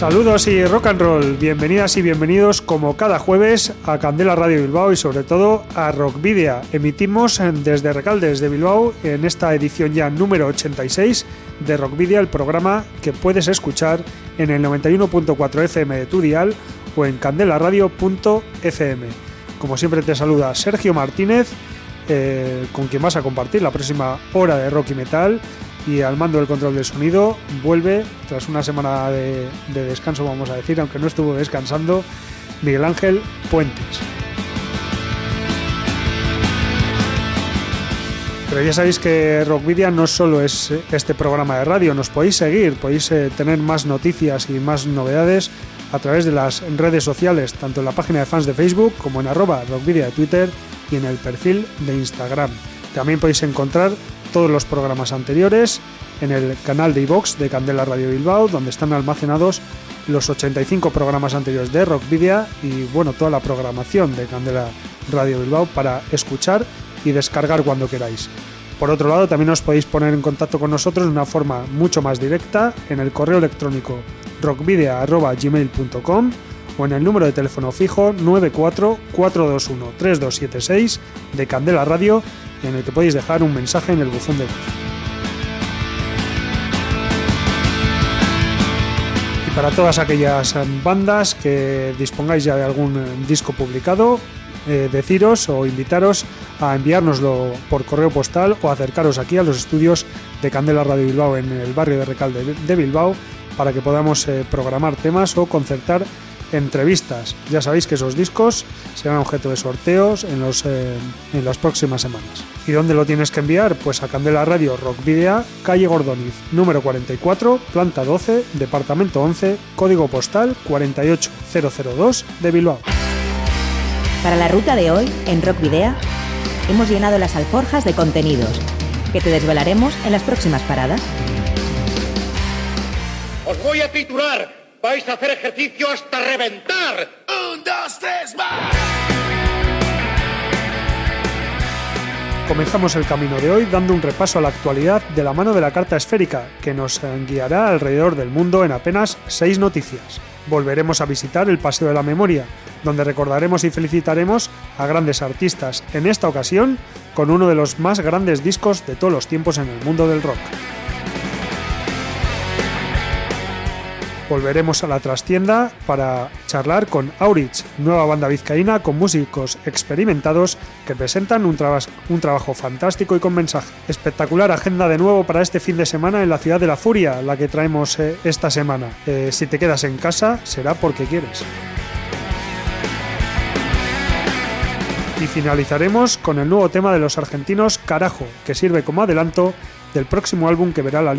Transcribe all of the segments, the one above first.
Saludos y rock and roll, bienvenidas y bienvenidos como cada jueves a Candela Radio Bilbao y sobre todo a Rock Video. Emitimos desde Recaldes de Bilbao en esta edición ya número 86 de Rock Video, el programa que puedes escuchar en el 91.4 FM de tu dial o en candelaradio.fm. Como siempre te saluda Sergio Martínez, eh, con quien vas a compartir la próxima hora de rock y metal y al mando del control del sonido vuelve tras una semana de, descanso, vamos a decir, aunque no estuvo descansando, Miguel Ángel Puentes. Pero ya sabéis que Rockvidia no solo es este programa de radio, nos podéis seguir, podéis eh, tener más noticias y más novedades a través de las redes sociales, tanto en la página de fans de Facebook como en arroba Rockvidia de Twitter y en el perfil de Instagram. También podéis encontrar todos los programas anteriores en el canal de iVox de Candela Radio Bilbao, donde están almacenados los 85 programas anteriores de Rock Video y bueno, toda la programación de Candela Radio Bilbao para escuchar y descargar cuando queráis. Por otro lado, también os podéis poner en contacto con nosotros de una forma mucho más directa en el correo electrónico rockvideo.gmail.com o en el número de teléfono fijo 944213276 de Candela Radio en el que podéis dejar un mensaje en el buzón de voz. Y para todas aquellas bandas que dispongáis ya de algún disco publicado, eh, deciros o invitaros a enviárnoslo por correo postal o acercaros aquí a los estudios de Candela Radio Bilbao en el barrio de Recalde de Bilbao para que podamos eh, programar temas o concertar entrevistas. Ya sabéis que esos discos serán objeto de sorteos en, los, eh, en las próximas semanas. ¿Y dónde lo tienes que enviar? Pues a Candela Radio Rock Video, calle Gordoniz, número 44, planta 12, departamento 11, código postal 48002 de Bilbao. Para la ruta de hoy, en Rock Video, hemos llenado las alforjas de contenidos que te desvelaremos en las próximas paradas. Os voy a titular vais a hacer ejercicio hasta reventar. Un, dos, tres, más. Comenzamos el camino de hoy dando un repaso a la actualidad de la mano de la carta esférica, que nos guiará alrededor del mundo en apenas seis noticias. Volveremos a visitar el Paseo de la Memoria, donde recordaremos y felicitaremos a grandes artistas, en esta ocasión con uno de los más grandes discos de todos los tiempos en el mundo del rock. Volveremos a la trastienda para charlar con Aurich, nueva banda vizcaína con músicos experimentados que presentan un, trabajo fantástico y con mensaje. Espectacular agenda de nuevo para este fin de semana en la ciudad de la furia, la que traemos eh, esta semana. Eh, si te quedas en casa, será porque quieres. Y finalizaremos con el nuevo tema de los argentinos Carajo, que sirve como adelanto del próximo álbum que verá la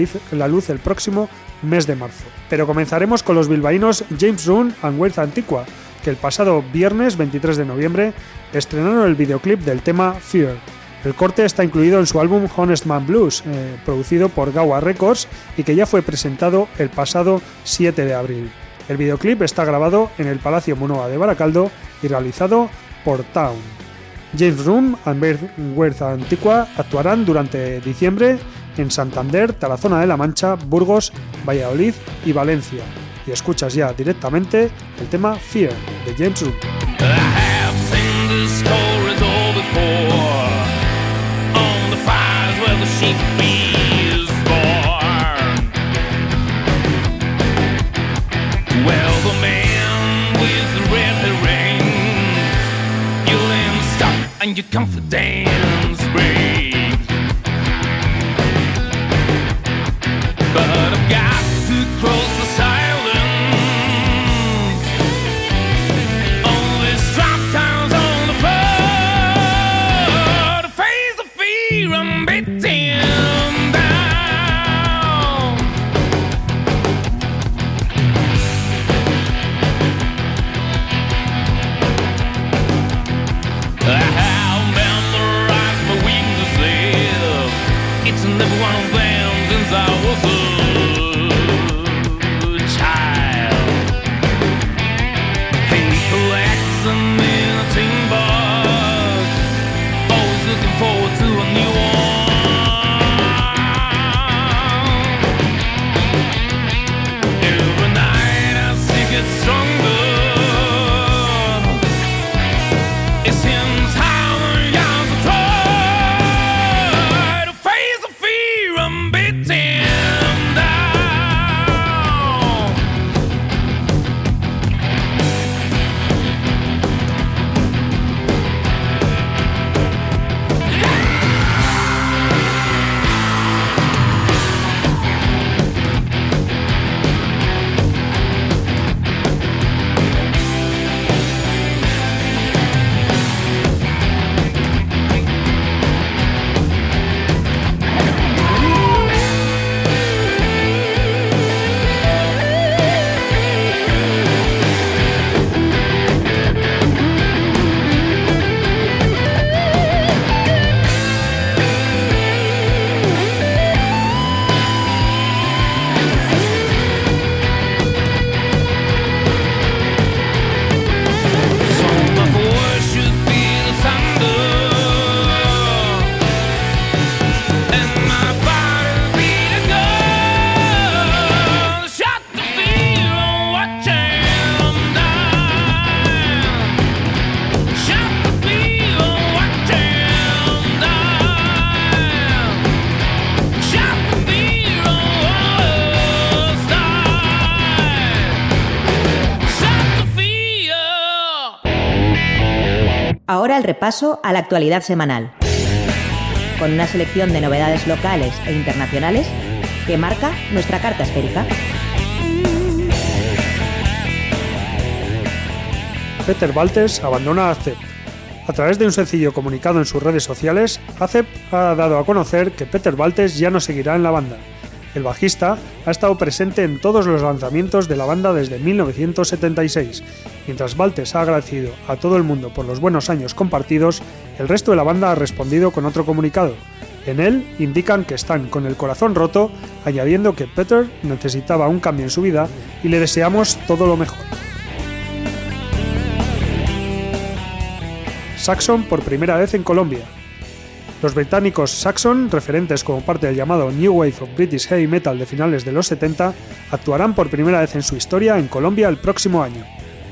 luz el próximo mes de marzo. Pero comenzaremos con los bilbaínos James Rune and Wealth Antigua, que el pasado viernes 23 de noviembre estrenaron el videoclip del tema Fear. El corte está incluido en su álbum Honest Man Blues, eh, producido por Gawa Records y que ya fue presentado el pasado 7 de abril. El videoclip está grabado en el Palacio Munoa de Baracaldo y realizado por Town. James Room and Worth Antigua actuarán durante diciembre en Santander, Tarazona de la Mancha, Burgos, Valladolid y Valencia. Y escuchas ya directamente el tema Fear de James Room. and repaso a la actualidad semanal, con una selección de novedades locales e internacionales que marca nuestra carta esférica. Peter Baltes abandona ACEP. A través de un sencillo comunicado en sus redes sociales, ACEP ha dado a conocer que Peter Baltes ya no seguirá en la banda. El bajista ha estado presente en todos los lanzamientos de la banda desde 1976 Mientras Baltes ha agradecido a todo el mundo por los buenos años compartidos, el resto de la banda ha respondido con otro comunicado. En él indican que están con el corazón roto, añadiendo que Peter necesitaba un cambio en su vida y le deseamos todo lo mejor. Saxon por primera vez en Colombia. Los británicos Saxon, referentes como parte del llamado New Wave of British Heavy Metal de finales de los 70, actuarán por primera vez en su historia en Colombia el próximo año.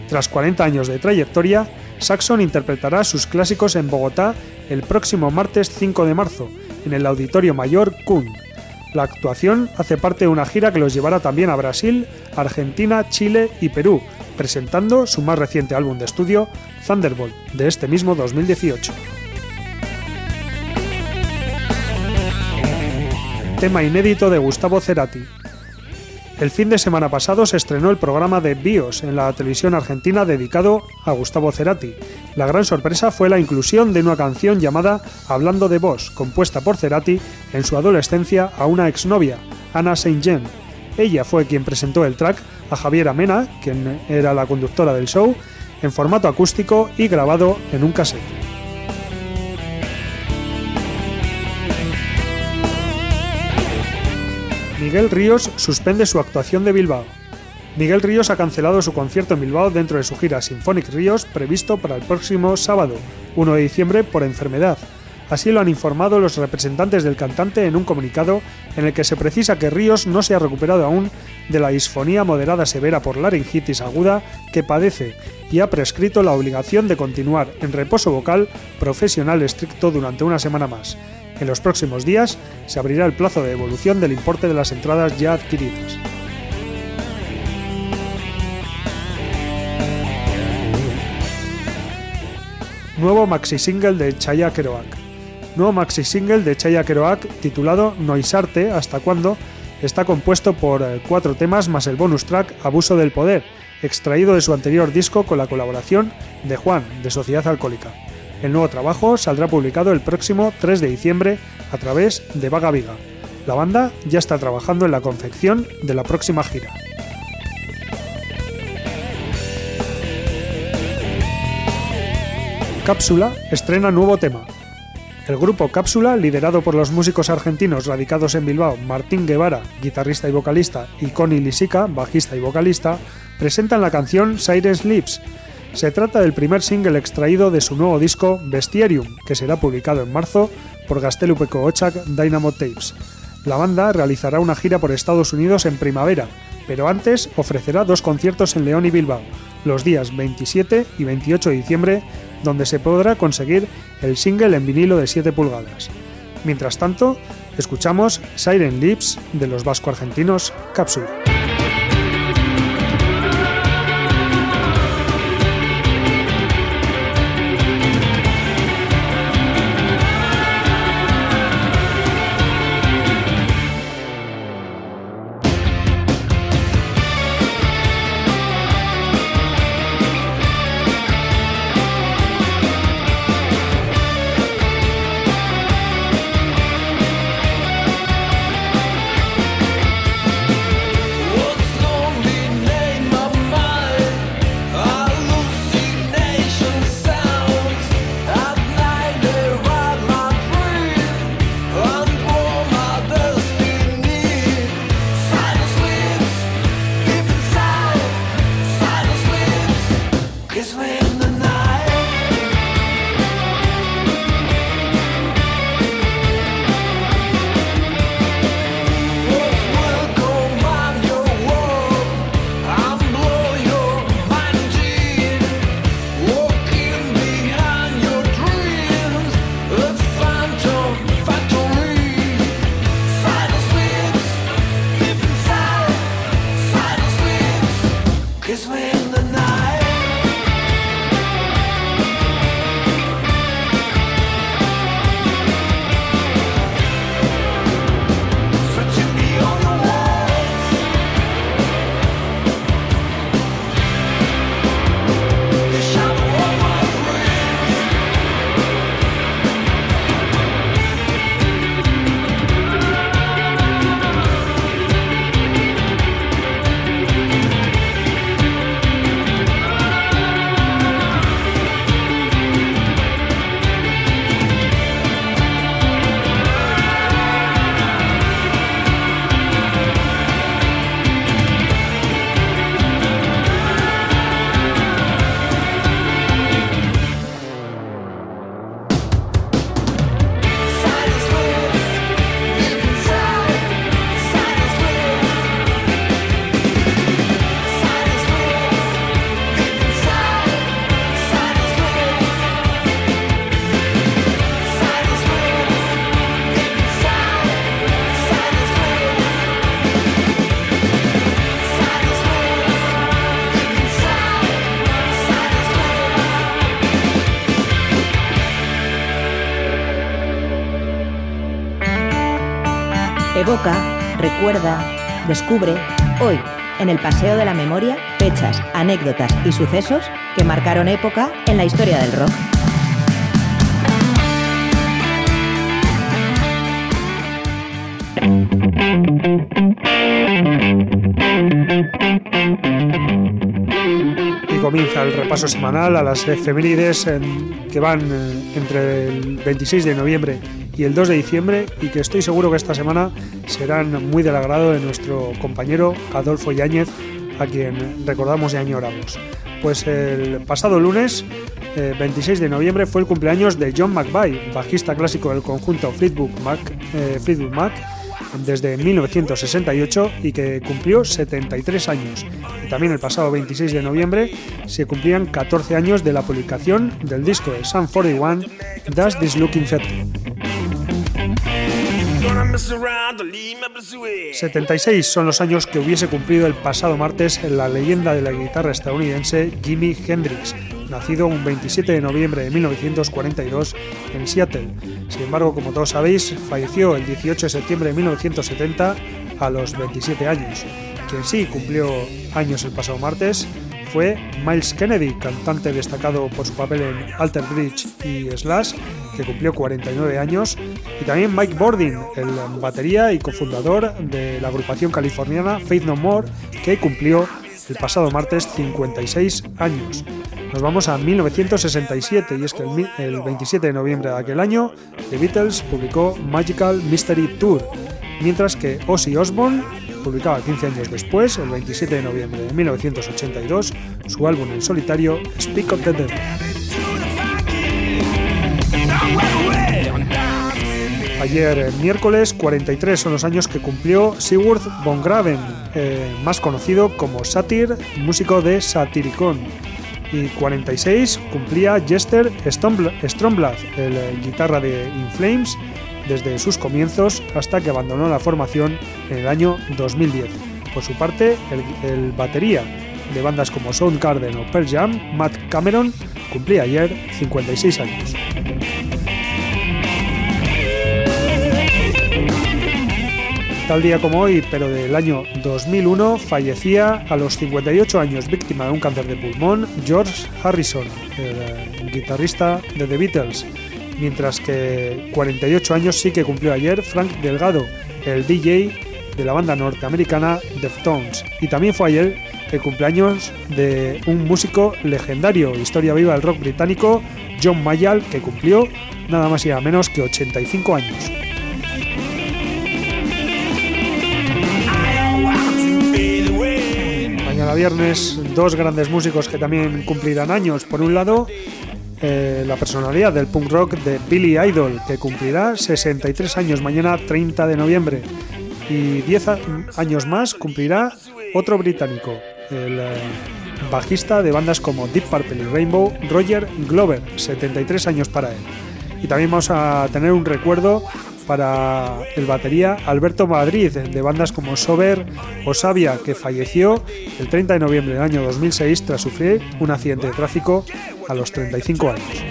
Tras 40 años de trayectoria, Saxon interpretará sus clásicos en Bogotá el próximo martes 5 de marzo, en el Auditorio Mayor Kun. La actuación hace parte de una gira que los llevará también a Brasil, Argentina, Chile y Perú, presentando su más reciente álbum de estudio, Thunderbolt, de este mismo 2018. Tema inédito de Gustavo Cerati, el fin de semana pasado se estrenó el programa de BIOS en la televisión argentina dedicado a Gustavo Cerati. La gran sorpresa fue la inclusión de una canción llamada Hablando de Vos, compuesta por Cerati en su adolescencia a una exnovia, Ana Saint-Jean. Ella fue quien presentó el track a Javier Amena, quien era la conductora del show, en formato acústico y grabado en un cassette. Miguel Ríos suspende su actuación de Bilbao. Miguel Ríos ha cancelado su concierto en Bilbao dentro de su gira Symphonic Ríos previsto para el próximo sábado, 1 de diciembre, por enfermedad. Así lo han informado los representantes del cantante en un comunicado en el que se precisa que Ríos no se ha recuperado aún de la disfonía moderada severa por laringitis aguda que padece y ha prescrito la obligación de continuar en reposo vocal profesional estricto durante una semana más. En los próximos días se abrirá el plazo de devolución del importe de las entradas ya adquiridas. Nuevo maxi single de Chaya Keroak. Nuevo maxi single de Chaya Keroak titulado Noisarte hasta cuándo está compuesto por eh, cuatro temas más el bonus track Abuso del Poder, extraído de su anterior disco con la colaboración de Juan, de Sociedad Alcohólica. El nuevo trabajo saldrá publicado el próximo 3 de diciembre a través de Vaga Viga. La banda ya está trabajando en la confección de la próxima gira. Cápsula estrena nuevo tema. El grupo Cápsula, liderado por los músicos argentinos radicados en Bilbao, Martín Guevara, guitarrista y vocalista, y Connie Lisica, bajista y vocalista, presentan la canción Siren Sleeps. Se trata del primer single extraído de su nuevo disco Bestiarium, que será publicado en marzo por Gastelupeco Ochak Dynamo Tapes. La banda realizará una gira por Estados Unidos en primavera, pero antes ofrecerá dos conciertos en León y Bilbao, los días 27 y 28 de diciembre, donde se podrá conseguir el single en vinilo de 7 pulgadas. Mientras tanto, escuchamos Siren Lips de los vasco-argentinos Capsule. Evoca, recuerda, descubre, hoy, en el Paseo de la Memoria, fechas, anécdotas y sucesos que marcaron época en la historia del rock. Y comienza el repaso semanal a las efemérides que van eh, entre el 26 de noviembre y el 2 de diciembre y que estoy seguro que esta semana serán muy del agrado de nuestro compañero Adolfo Yáñez, a quien recordamos y añoramos. Pues el pasado lunes, 26 eh, de noviembre, fue el cumpleaños de John McVie, bajista clásico del conjunto Fleetwood Mac, eh, Mac desde 1968 y que cumplió 73 años. Y también el pasado 26 de noviembre se cumplían 14 años de la publicación del disco de Sun 41, Does This Look Infected. 76 son los años que hubiese cumplido el pasado martes la leyenda de la guitarra estadounidense Jimi Hendrix, nacido un 27 de noviembre de 1942 en Seattle. Sin embargo, como todos sabéis, falleció el 18 de septiembre de 1970 a los 27 años. Quien sí cumplió años el pasado martes fue Miles Kennedy, cantante destacado por su papel en Alter Bridge y Slash, que cumplió 49 años, y también Mike Bordin, el batería y cofundador de la agrupación californiana Faith No More, que cumplió el pasado martes 56 años. Nos vamos a 1967 y es que el, 27 de noviembre de aquel año The Beatles publicó Magical Mystery Tour, mientras que Ozzy Osbourne publicaba 15 años después, el 27 de noviembre de 1982, su álbum en solitario Speak of the Dead. Ayer, eh, miércoles, 43 son los años que cumplió Sigurd von Graven, eh, más conocido como Satyr, músico de Satyricon. Y 46 cumplía Jester Stromblad, el eh, guitarra de In Flames, desde sus comienzos hasta que abandonó la formación en el año 2010. Por su parte, el, batería de bandas como Soundgarden o Pearl Jam, Matt Cameron, cumplía ayer 56 años. Tal día como hoy, pero del año 2001, fallecía a los 58 años víctima de un cáncer de pulmón George Harrison, el eh, guitarrista de The Beatles, mientras que 48 años sí que cumplió ayer Frank Delgado, el DJ de la banda norteamericana Deftones. Y también fue ayer el cumpleaños de un músico legendario, historia viva del rock británico, John Mayall, que cumplió nada más y nada menos que 85 años. viernes dos grandes músicos que también cumplirán años. Por un lado, eh, la personalidad del punk rock de Billy Idol, que cumplirá 63 años mañana 30 de noviembre. Y 10 años más cumplirá otro británico, el eh, bajista de bandas como Deep Purple y Rainbow, Roger Glover, 73 años para él. Y también vamos a tener un recuerdo para el batería Alberto Madrid, de bandas como Sober o Sabia, que falleció el 30 de noviembre del año 2006 tras sufrir un accidente de tráfico a los 35 años.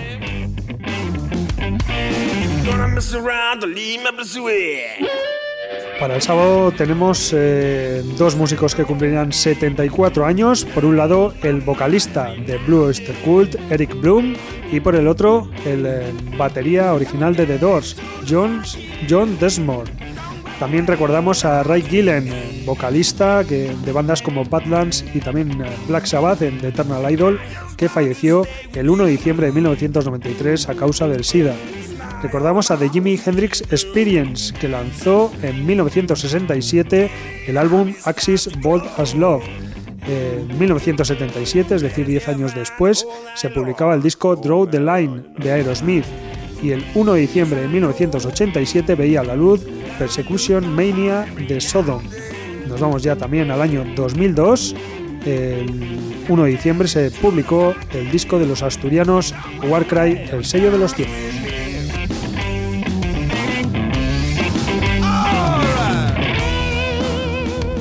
Para el sábado tenemos eh, dos músicos que cumplirán 74 años. Por un lado, el vocalista de Blue Oyster Cult, Eric Bloom, y por el otro, el eh, batería original de The Doors, John, John Desmond. También recordamos a Ray Gillen, vocalista de bandas como Badlands y también eh, Black Sabbath en Eternal Idol, que falleció el 1 de diciembre de 1993 a causa del SIDA. Recordamos a The Jimi Hendrix Experience, que lanzó en 1967 el álbum Axis Bold as Love. En 1977, es decir, 10 años después, se publicaba el disco Draw the Line de Aerosmith y el 1 de diciembre de 1987 veía la luz Persecution Mania de Sodom. Nos vamos ya también al año 2002. El 1 de diciembre se publicó el disco de los asturianos Warcry, el sello de los tiempos.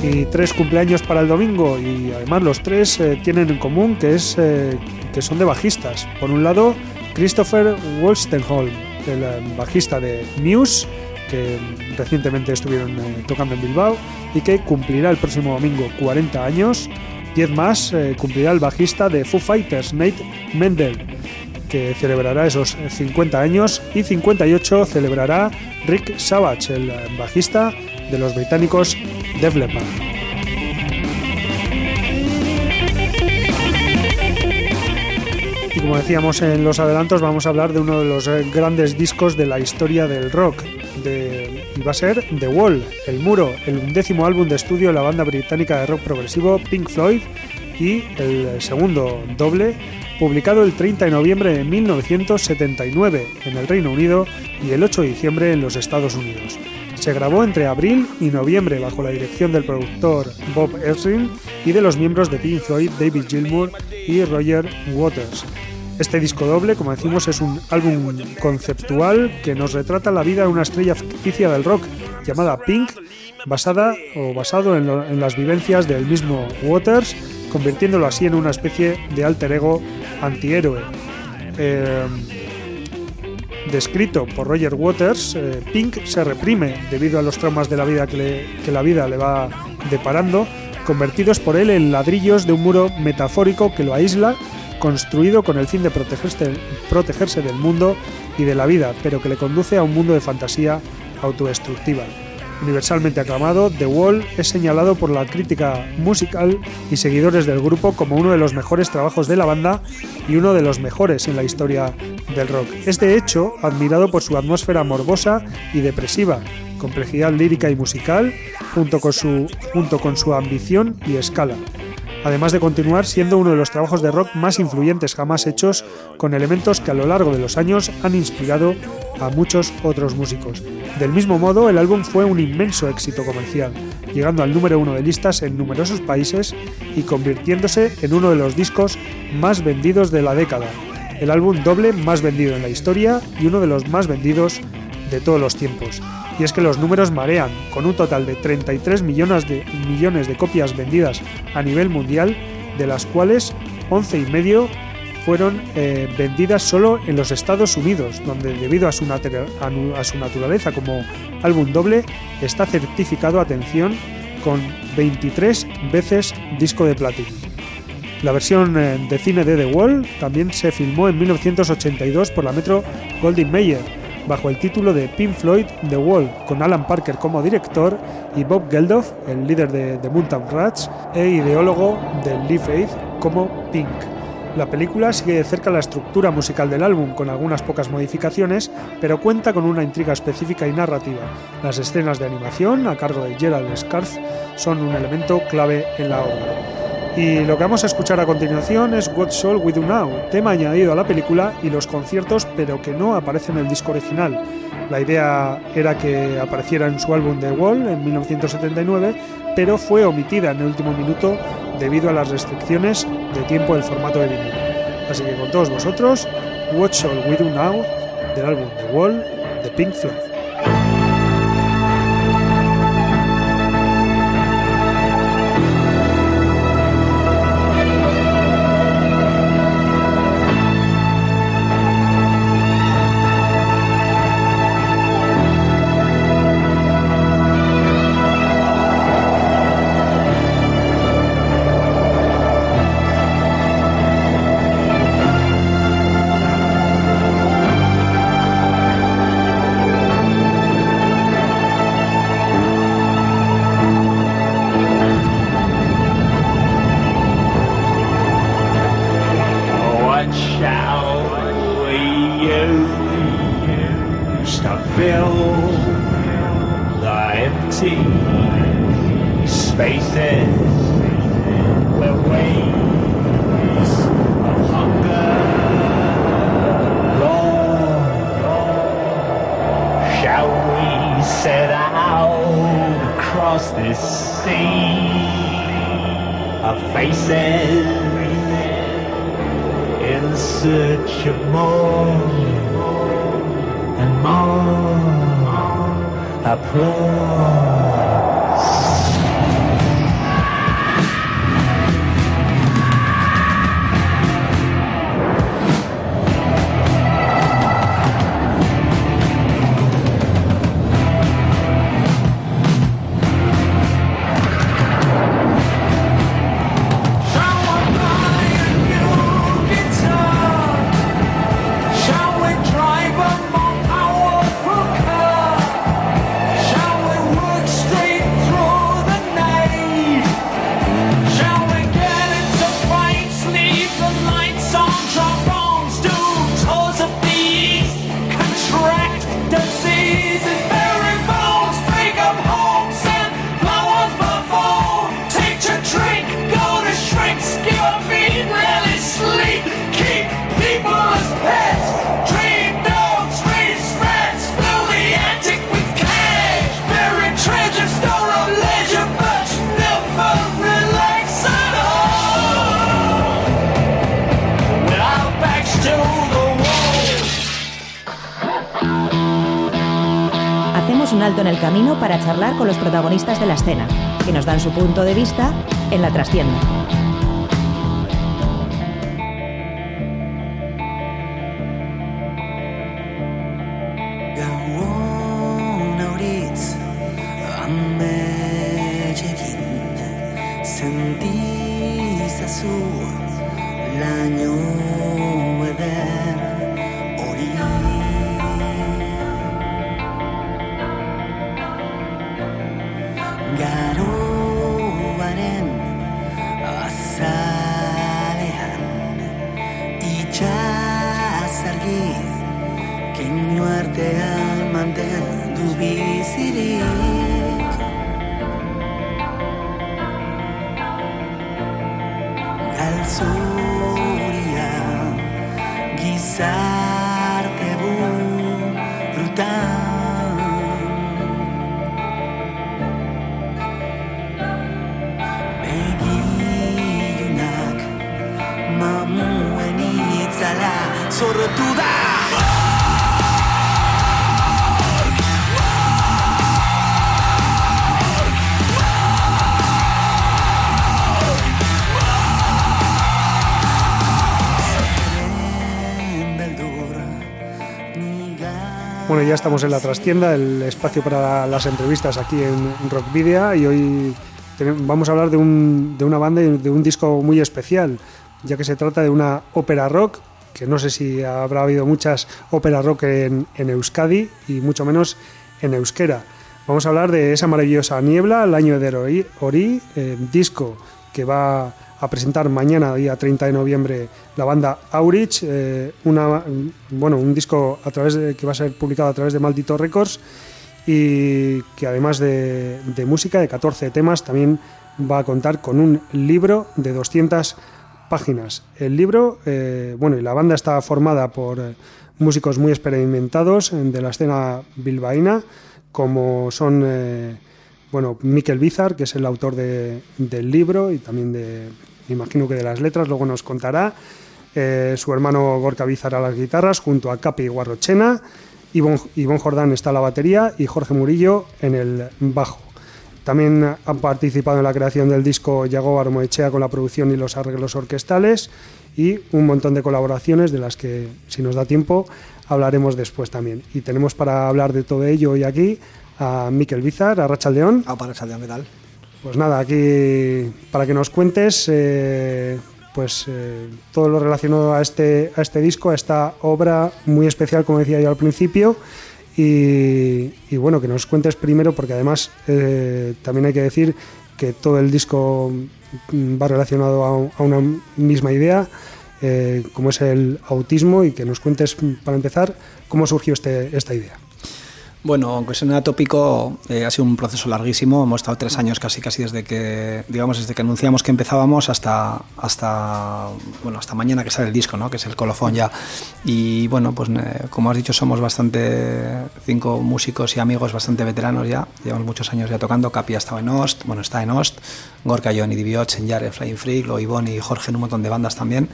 Y tres cumpleaños para el domingo y además los tres eh, tienen en común que es eh, que son de bajistas. Por un lado, Christopher Wolstenholm, el eh, bajista de Muse, que recientemente estuvieron tocando en Bilbao y que cumplirá el próximo domingo 40 años. Diez más cumplirá el bajista de Foo Fighters, Nate Mendel, que celebrará esos 50 años y 58 celebrará Rick Savage, el bajista de los británicos Def Leppard. Y como decíamos en los adelantos, vamos a hablar de uno de los eh, grandes discos de la historia del rock. y va a ser The Wall, El Muro, el undécimo álbum de estudio de la banda británica de rock progresivo Pink Floyd y el segundo doble, publicado el 30 de noviembre de 1979 en el Reino Unido y el 8 de diciembre en los Estados Unidos. Se grabó entre abril y noviembre bajo la dirección del productor Bob Ezrin y de los miembros de Pink Floyd David Gilmour y Roger Waters. Este disco doble, como decimos, es un álbum conceptual que nos retrata la vida de una estrella ficticia del rock llamada Pink, basada o basado en, las vivencias del mismo Waters, convirtiéndolo así en una especie de alter ego antihéroe. Eh, descrito por Roger Waters, eh, Pink se reprime debido a los traumas de la vida que, la vida le va deparando, convertidos por él en ladrillos de un muro metafórico que lo aísla, construido con el fin de protegerse del mundo y de la vida, pero que le conduce a un mundo de fantasía autodestructiva. Universalmente aclamado, The Wall es señalado por la crítica musical y seguidores del grupo como uno de los mejores trabajos de la banda y uno de los mejores en la historia del rock. Es de hecho admirado por su atmósfera morbosa y depresiva, complejidad lírica y musical, junto con su, junto con su ambición y escala además de continuar siendo uno de los trabajos de rock más influyentes jamás hechos, con elementos que a lo largo de los años han inspirado a muchos otros músicos. Del mismo modo, el álbum fue un inmenso éxito comercial, llegando al número uno de listas en numerosos países y convirtiéndose en uno de los discos más vendidos de la década, el álbum doble más vendido en la historia y uno de los más vendidos de todos los tiempos. Y es que los números marean, con un total de 33 millones de, millones de copias vendidas a nivel mundial, de las cuales 11 y medio fueron eh, vendidas solo en los Estados Unidos, donde debido a su, a su naturaleza como álbum doble, está certificado, atención, con 23 veces disco de platino. La versión eh, de cine de The Wall también se filmó en 1982 por la Metro Goldwyn Mayer, bajo el título de Pink Floyd The Wall, con Alan Parker como director y Bob Geldof, el líder de The Mountain Rats e ideólogo del Live Faith, como Pink. La película sigue de cerca la estructura musical del álbum, con algunas pocas modificaciones, pero cuenta con una intriga específica y narrativa. Las escenas de animación, a cargo de Gerald Scarf, son un elemento clave en la obra. Y lo que vamos a escuchar a continuación es What Shall We Do Now, tema añadido a la película y los conciertos, pero que no aparece en el disco original. La idea era que apareciera en su álbum The Wall en 1979, pero fue omitida en el último minuto debido a las restricciones de tiempo del formato de vinilo. Así que con todos vosotros, What Shall We Do Now del álbum The Wall de Pink Floyd. Escena, que nos dan su punto de vista en la trastienda. down. Bueno, ya estamos en la trastienda, el espacio para las entrevistas aquí en Rock Video y hoy vamos a hablar de, un, de una banda y de un disco muy especial, ya que se trata de una ópera rock, que no sé si habrá habido muchas óperas rock en, en Euskadi y mucho menos en euskera. Vamos a hablar de esa maravillosa niebla, el año de Ori, Ori disco que va a presentar mañana, día 30 de noviembre, la banda Aurich, eh, una, bueno, un disco a través de, que va a ser publicado a través de Maldito Records y que además de, música, de 14 temas, también va a contar con un libro de 200 páginas. El libro, eh, bueno, y la banda está formada por eh, músicos muy experimentados de la escena bilbaína, como son bueno, Miquel Bizar, que es el autor de, del libro y también de, imagino que de las letras, luego nos contará. Eh, su hermano Gorka Bizar a las guitarras, junto a Capi Guarrochena. Ivonne, Jordán está a la batería y Jorge Murillo en el bajo. También han participado en la creación del disco Yago Armoechea con la producción y los arreglos orquestales y un montón de colaboraciones de las que, si nos da tiempo, hablaremos después también. Y tenemos para hablar de todo ello hoy aquí a Miquel Bizar, a Racha León. Ah, para Racha León, ¿qué tal? Pues nada, aquí para que nos cuentes eh, pues eh, todo lo relacionado a este, a este disco, a esta obra muy especial, como decía yo al principio. Y, bueno, que nos cuentes primero, porque además eh, también hay que decir que todo el disco va relacionado a, a una misma idea, como es el autismo, y que nos cuentes, para empezar, cómo surgió este, esta idea. Bueno, aunque suene tópico, eh, ha sido un proceso larguísimo. Hemos estado tres años casi, casi desde que, digamos, desde que anunciamos que empezábamos hasta, hasta, bueno, hasta mañana que sale el disco, ¿no? Que es el colofón ya. Y bueno, pues eh, como has dicho, somos bastante cinco músicos y amigos bastante veteranos ya. Llevamos muchos años ya tocando. Capi ha estado en Ost, bueno, está en Ost. Gorka, Johnny Dibiot, Yare, Flying Freak, Lo Ivonne y Jorge en un montón de bandas también.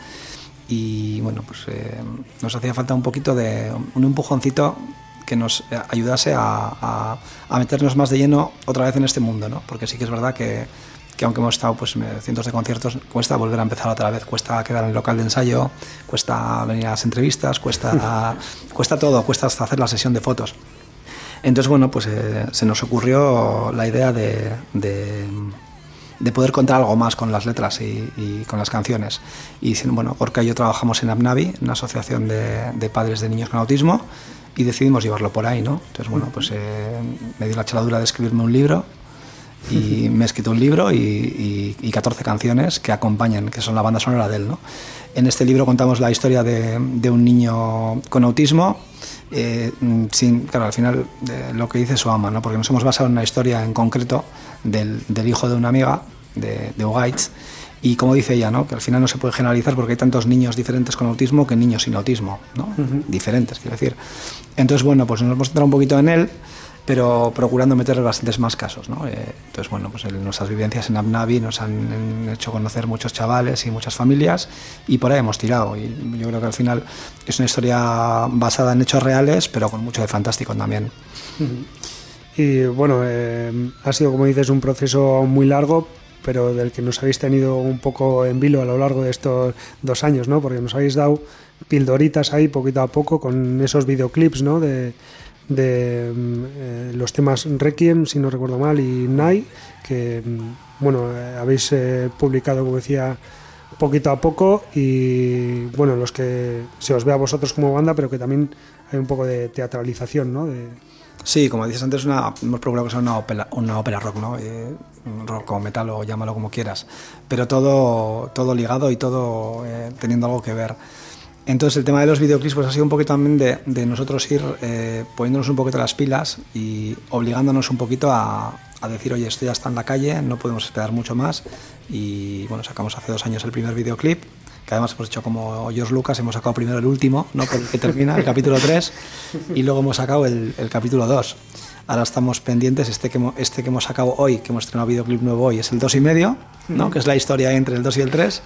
Y bueno, pues eh, nos hacía falta un poquito de un empujoncito que nos ayudase a, a, a, meternos más de lleno otra vez en este mundo, ¿no? Porque sí que es verdad que, que aunque hemos estado pues cientos de conciertos, cuesta volver a empezar otra vez, cuesta quedar en el local de ensayo, cuesta venir a las entrevistas, cuesta, cuesta todo, cuesta hasta hacer la sesión de fotos. Entonces, bueno, pues eh, se nos ocurrió la idea de, de, de, poder contar algo más con las letras y, y con las canciones. Y bueno, Gorka y yo trabajamos en ABNAVI, una asociación de, de padres de niños con autismo, y decidimos llevarlo por ahí, ¿no? Entonces, bueno, pues eh, me dio la chaladura de escribirme un libro y me he escrito un libro y, y, y, 14 canciones que acompañan, que son la banda sonora de él, ¿no? En este libro contamos la historia de, de un niño con autismo, eh, sin, claro, al final de lo que dice su ama, ¿no? Porque nos hemos basado en una historia en concreto del, del hijo de una amiga, de, de Ugaitz, y como dice ella, ¿no? que al final no se puede generalizar porque hay tantos niños diferentes con autismo que niños sin autismo, ¿no? Uh -huh. diferentes, quiero decir. Entonces, bueno, pues nos hemos centrado un poquito en él, pero procurando meterle bastantes más casos. ¿no? Eh, entonces, bueno, pues nuestras vivencias en Abnavi nos han hecho conocer muchos chavales y muchas familias y por ahí hemos tirado. Y yo creo que al final es una historia basada en hechos reales, pero con mucho de fantástico también. Y bueno, eh, ha sido, como dices, un proceso muy largo, pero del que nos habéis tenido un poco en vilo a lo largo de estos dos años, ¿no? Porque nos habéis dado pildoritas ahí poquito a poco con esos videoclips, ¿no? De, de eh, los temas Requiem, si no recuerdo mal, y Nai, que, bueno, eh, habéis eh, publicado, como decía, poquito a poco y, bueno, los que se os ve a vosotros como banda, pero que también hay un poco de teatralización, ¿no? De, Sí, como dices antes, una, hemos procurado que sea una ópera, una ópera rock, ¿no? Eh, rock o metal o llámalo como quieras, pero todo, todo ligado y todo teniendo algo que ver. Entonces el tema de los videoclips pues ha sido un poquito también de, de nosotros ir eh, poniéndonos un poquito las pilas y obligándonos un poquito a, a, decir, oye, esto ya está en la calle, no podemos esperar mucho más. Y bueno, sacamos hace dos años el primer videoclip, que además hemos hecho como George Lucas, hemos sacado primero el último, ¿no? Por el que termina, el capítulo 3, y luego hemos sacado el, el capítulo 2. Ahora estamos pendientes, este que, este que hemos sacado hoy, que hemos estrenado videoclip nuevo hoy, es el 2 y medio, ¿no? que es la historia entre el 2 y el 3,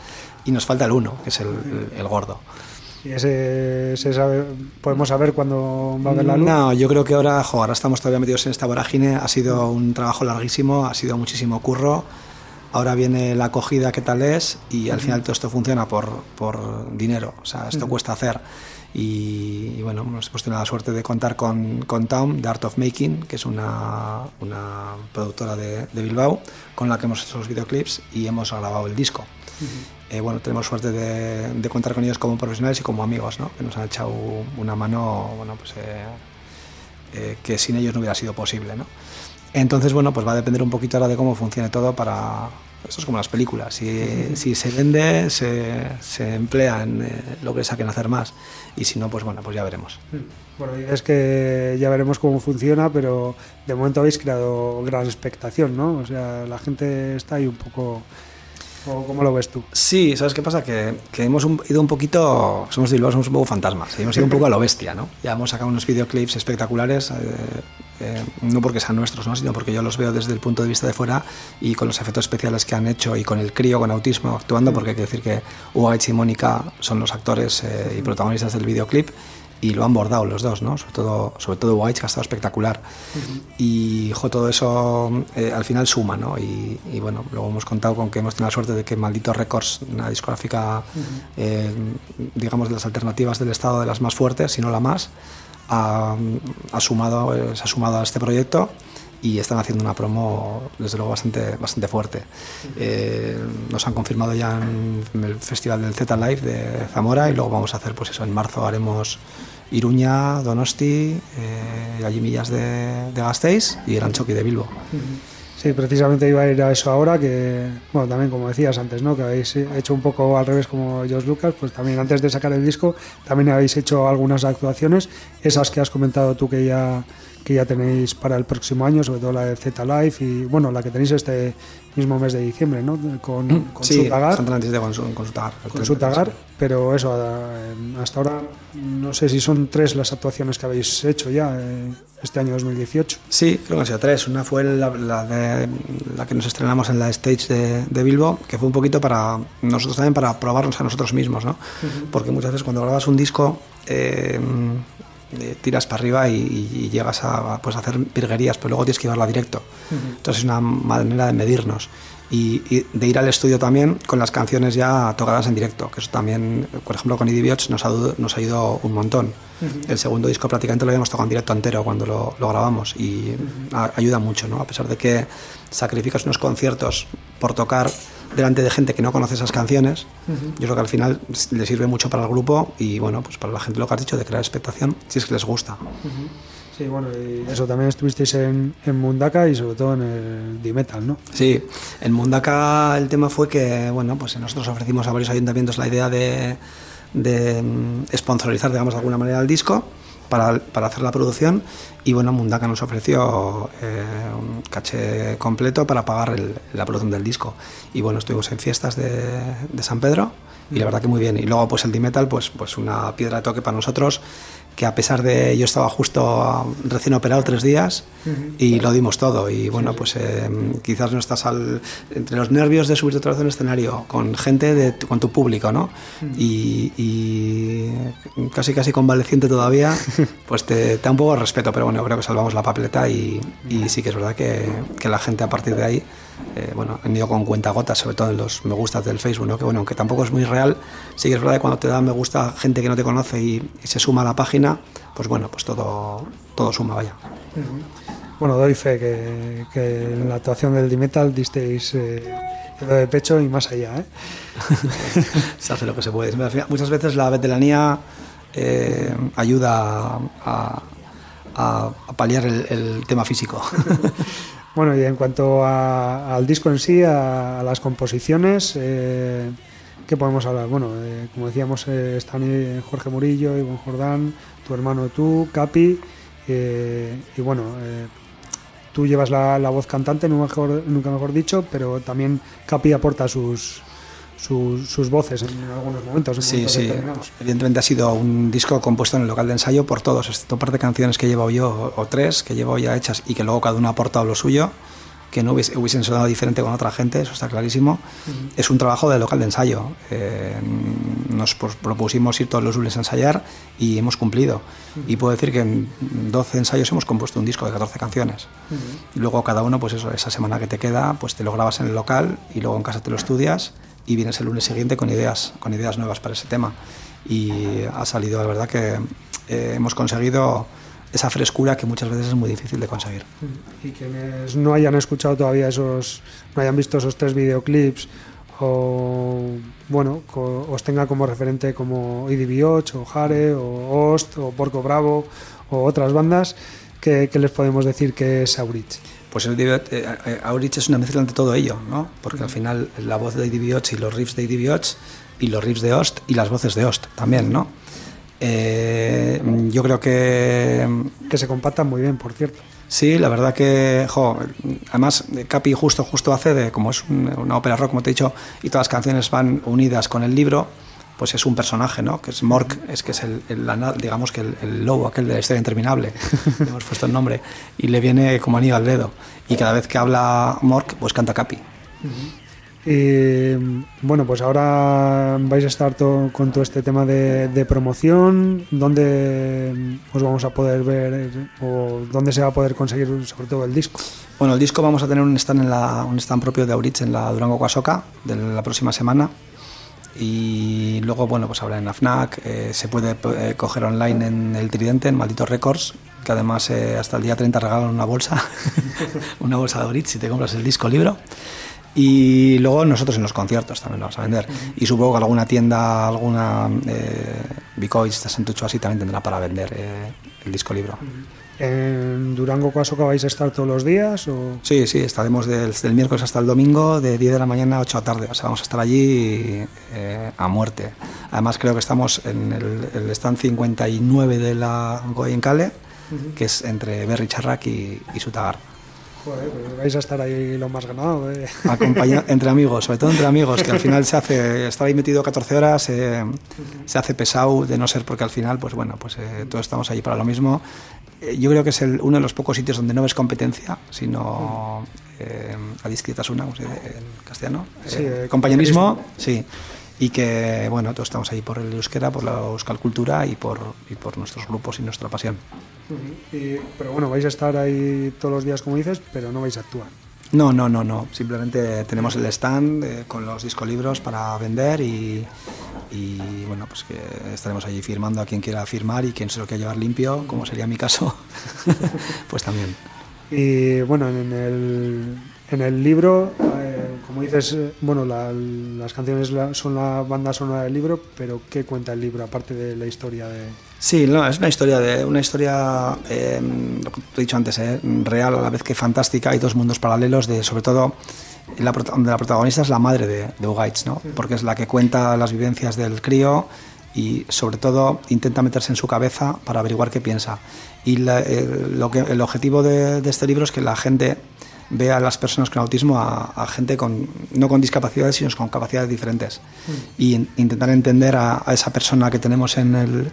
y nos falta el 1, que es el, el, el gordo. ¿Y ese, sabe, podemos saber cuándo va a haber la luz? No, yo creo que ahora, jo, ahora estamos todavía metidos en esta vorágine. Ha sido un trabajo larguísimo, ha sido muchísimo curro. Ahora viene la acogida, qué tal es, y al final todo esto funciona por, por dinero. O sea, esto cuesta hacer. Y, y, bueno, hemos tenido la suerte de contar con, con Tom, de Art of Making, que es una, una productora de, de, Bilbao, con la que hemos hecho los videoclips y hemos grabado el disco. Uh -huh. Eh, bueno, tenemos suerte de, de, contar con ellos como profesionales y como amigos, ¿no? que nos han echado una mano bueno, pues, eh, eh, que sin ellos no hubiera sido posible. ¿no? Entonces, bueno, pues va a depender un poquito ahora de cómo funcione todo para, eso es como las películas. Si, si se vende, se, se emplea en eh, lo que saquen a hacer más. Y si no, pues bueno, pues ya veremos. Bueno, es que ya veremos cómo funciona, pero de momento habéis creado gran expectación, ¿no? O sea, la gente está ahí un poco. ¿Cómo lo ves tú? Sí, ¿sabes qué pasa? Que, que hemos un, ido un poquito, somos de somos un poco fantasmas, hemos ido un poco a lo bestia, ¿no? Ya hemos sacado unos videoclips espectaculares, eh, eh, no porque sean nuestros, ¿no? sino porque yo los veo desde el punto de vista de fuera y con los efectos especiales que han hecho y con el crío con autismo actuando, porque hay que decir que Hugo y Mónica son los actores eh, y protagonistas del videoclip y lo han bordado los dos, ¿no? Sobre todo, sobre todo White, que ha estado espectacular. Uh -huh. Y jo, todo eso eh, al final suma, ¿no? Y, y, bueno, luego hemos contado con que hemos tenido la suerte de que Maldito Records, una discográfica, uh -huh. eh, digamos, de las alternativas del Estado, de las más fuertes, si no la más, ha, ha sumado, eh, se ha sumado a este proyecto y están haciendo una promo desde luego bastante, bastante fuerte. Eh, nos han confirmado ya en el festival del Z Live de Zamora y luego vamos a hacer pues eso, en marzo haremos Iruña, Donosti, eh, allí Millas de, de Gasteiz y el Anchoqui de Bilbo. Sí, precisamente iba a ir a eso ahora, que, bueno, también como decías antes, ¿no? Que habéis hecho un poco al revés como George Lucas, pues también antes de sacar el disco, también habéis hecho algunas actuaciones, esas que has comentado tú que ya que ya tenéis para el próximo año, sobre todo la de Z Live y bueno, la que tenéis este mismo mes de diciembre, ¿no? Con, con sí, Sutagar. con, su, con Sutagar. Con Sutagar, pero eso, hasta ahora no sé si son tres las actuaciones que habéis hecho ya eh, este año 2018. Sí, creo que han sido tres. Una fue la, la, de, la que nos estrenamos en la stage de, de, Bilbo, que fue un poquito para nosotros también para probarnos a nosotros mismos, ¿no? Uh -huh. Porque muchas veces cuando grabas un disco... Eh, eh, tiras para arriba y, y, llegas a pues, hacer virguerías, pero luego tienes que llevarla directo. Uh -huh. Entonces es una manera de medirnos. Y, y, de ir al estudio también con las canciones ya tocadas en directo, que eso también, por ejemplo, con Idiots nos, nos ayudó un montón. Uh -huh. El segundo disco prácticamente lo habíamos tocado en directo entero cuando lo, lo grabamos y uh -huh. ayuda mucho, ¿no? A pesar de que sacrificas unos conciertos por tocar delante de gente que no conoce esas canciones, uh -huh. yo creo que al final le sirve mucho para el grupo y bueno, pues para la gente lo que has dicho de crear expectación, si es que les gusta. Uh -huh. Sí, bueno, y eso también estuvisteis en, en Mundaka y sobre todo en el D-Metal, ¿no? Sí, en Mundaka el tema fue que, bueno, pues nosotros ofrecimos a varios ayuntamientos la idea de, de mm, sponsorizar, digamos, de alguna manera el disco para, para hacer la producción y bueno, Mundaka nos ofreció eh, un caché completo para pagar el, la producción del disco. Y bueno, estuvimos en fiestas de, de San Pedro y la verdad que muy bien. Y luego pues el D-Metal pues, pues una piedra de toque para nosotros que a pesar de yo estaba justo recién operado tres días uh -huh. y lo dimos todo y bueno pues eh, quizás no estás al, entre los nervios de subirte otra vez al escenario con gente de con tu público no uh -huh. y, y, casi casi convaleciente todavía pues te, te, da un poco de respeto pero bueno creo que salvamos la papeleta y, y sí que es verdad que, que la gente a partir de ahí eh, bueno, han ido con cuentagotas, sobre todo en los me gustas del Facebook, ¿no? que bueno, aunque tampoco es muy real, sí que es verdad que cuando te da me gusta gente que no te conoce y, y se suma a la página, pues bueno, pues todo, todo suma, vaya. Bueno, doy fe que, que, en la actuación del D-Metal disteis eh, de pecho y más allá. ¿eh? se hace lo que se puede. Muchas veces la veteranía eh, ayuda a, a, a paliar el, el tema físico. Bueno, y en cuanto a, al disco en sí, a, las composiciones, eh, ¿Qué podemos hablar? Bueno, eh, como decíamos, eh, están Jorge Murillo, Iván Jordán, tu hermano tú, Capi, y bueno, tú llevas la, la voz cantante, nunca mejor, nunca mejor dicho, pero también Capi aporta sus, sus, sus voces en algunos momentos. en Sí, sí. Evidentemente ha sido un disco compuesto en el local de ensayo por todos, excepto un par de canciones que llevo yo, o, tres que llevo ya hechas y que luego cada uno ha aportado lo suyo, que no hubiese- hubiesen sonado diferente con otra gente, eso está clarísimo. Es un trabajo del local de ensayo. Eh, nos propusimos ir todos los lunes a ensayar y hemos cumplido. Y puedo decir que en 12 ensayos hemos compuesto un disco de 14 canciones. Y luego cada uno, pues eso, esa semana que te queda, pues te lo grabas en el local y luego en casa te lo estudias y vienes el lunes siguiente con ideas, con ideas nuevas para ese tema. Y ha salido, la verdad que eh, hemos conseguido esa frescura que muchas veces es muy difícil de conseguir. Y quienes no hayan escuchado todavía esos, no hayan visto esos tres videoclips o bueno, co- os tenga como referente como IDB8 o Jare o Ost o Porco Bravo o otras bandas, ¿qué, qué les podemos decir que es Aurich? Pues eh, eh, Aurich es una mezcla de todo ello, ¿no? Porque al final la voz de DB8 y los riffs de DB8 y los riffs de Ost y las voces de Ost también, ¿no? Eh, yo creo que Que se compactan muy bien, por cierto. Sí, la verdad que, jo, además Capi justo justo hace de, como es un- una ópera rock, como te he dicho, y todas las canciones van unidas con el libro, pues es un personaje, ¿no? Que es Mork, es que es el, el digamos que el, el lobo, aquel de la historia interminable, le hemos puesto el nombre, y le viene como anillo al dedo. Y cada vez que habla Mork, pues canta Capi. Y bueno, pues ahora vais a estar to- con todo este tema de, de promoción. ¿Dónde os vamos a poder ver eh, o dónde se va a poder conseguir sobre todo el disco? Bueno, el disco vamos a tener un stand, en la, un stand propio de Aurich en la Durango Cuasoca de la próxima semana. Y luego, bueno, pues habrá en la FNAC, eh, se puede eh, coger online en El Tridente, en Malditos Records, que además eh, hasta el día 30 regalan una bolsa, una bolsa de Aurich si te compras el disco libro. Y luego nosotros en los conciertos también lo vamos a vender. Y supongo que alguna tienda, alguna eh, Bicois, Santucho así también tendrá para vender eh, el disco libro. ¿En Durango Cuasoca vais a estar todos los días? O... Sí, sí, estaremos del, del miércoles hasta el domingo, de 10 de la mañana a 8 de la tarde. O sea, vamos a estar allí eh, a muerte. Además, creo que estamos en el, el stand 59 de la Goyencale, que es entre Berry Charrac y, y Sutagar. Joder, pues vais a estar ahí lo más ganado. ¿eh? Acompaña- entre amigos, sobre todo entre amigos, que al final se hace, estar ahí metido 14 horas eh, se hace pesado, de no ser porque al final, pues bueno, pues eh, todos estamos allí para lo mismo. Eh, yo creo que es el- uno de los pocos sitios donde no ves competencia, sino eh, a discretas una, en castellano. Sí, Eh, eh, compañerismo, sí. Y que, bueno, todos estamos ahí por el euskera, por la euskal cultura y por, y por nuestros grupos y nuestra pasión. Y- pero bueno, vais a estar ahí todos los días, como dices, pero no vais a actuar. No, no, no, no. Simplemente tenemos el stand eh, con los discolibros para vender y, y, bueno, pues que estaremos allí firmando a quien quiera firmar y quien se lo quiera llevar limpio, como sería mi caso, pues también. Y bueno, en el, en el libro, eh, como dices, bueno, la- las canciones son la banda sonora del libro, pero ¿qué cuenta el libro aparte de la historia de... Sí, no, es una historia de una historia, eh, lo que te he dicho antes, eh, real a la vez que fantástica. Hay dos mundos paralelos de, sobre todo, la, donde la protagonista es la madre de, de Ugaitz, ¿no? Porque es la que cuenta las vivencias del crío y, sobre todo, intenta meterse en su cabeza para averiguar qué piensa. Y la- el, lo que, el objetivo de, de este libro es que la gente vea a las personas con autismo a, a gente con no con discapacidades sino con capacidades diferentes y in- intentar entender a, a esa persona que tenemos en el,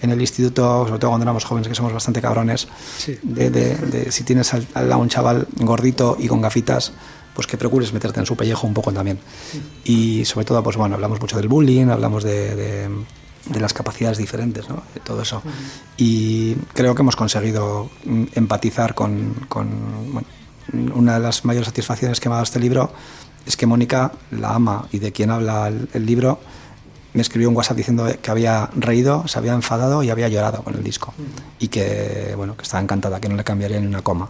en el instituto sobre todo cuando éramos jóvenes que somos bastante cabrones Sí. de, de- de si tienes al, al lado un chaval gordito y con gafitas pues que procures meterte en su pellejo un poco también y sobre todo pues bueno hablamos mucho del bullying hablamos de, las capacidades diferentes, ¿no? de todo eso. Y creo que hemos conseguido mm, empatizar con, bueno, una de las mayores satisfacciones que me ha dado este libro es que Mónica la ama y de quien habla el libro me escribió un WhatsApp diciendo que había reído, se había enfadado y había llorado con el disco y que bueno que estaba encantada, que no le cambiaría ni una coma.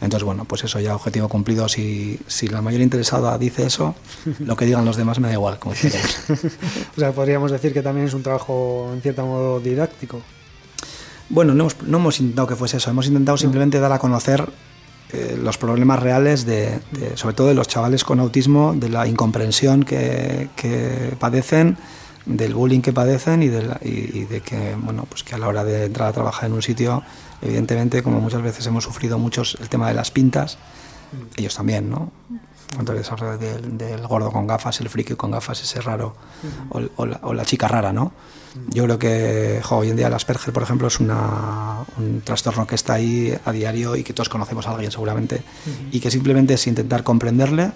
Entonces, bueno, pues eso ya objetivo cumplido. Si, si la mayor interesada dice eso, lo que digan los demás me da igual. Como. O sea, podríamos decir que también es un trabajo, en cierto modo, didáctico. Bueno, no hemos, no hemos intentado que fuese eso, hemos intentado simplemente dar a conocer eh, los problemas reales, de, de, sobre todo de los chavales con autismo, de la incomprensión que, que padecen, del bullying que padecen y de, la, y, y de que, bueno, pues que a la hora de entrar a trabajar en un sitio, evidentemente, como muchas veces hemos sufrido muchos el tema de las pintas, ellos también, ¿no? Les habla del, del, gordo con gafas, el friki con gafas, ese raro, o, o, la, o la, chica rara, ¿no? Yo creo que jo, hoy en día el Asperger, por ejemplo, es una, un trastorno que está ahí a diario y que todos conocemos a alguien seguramente, uh -huh. y que simplemente es intentar comprenderle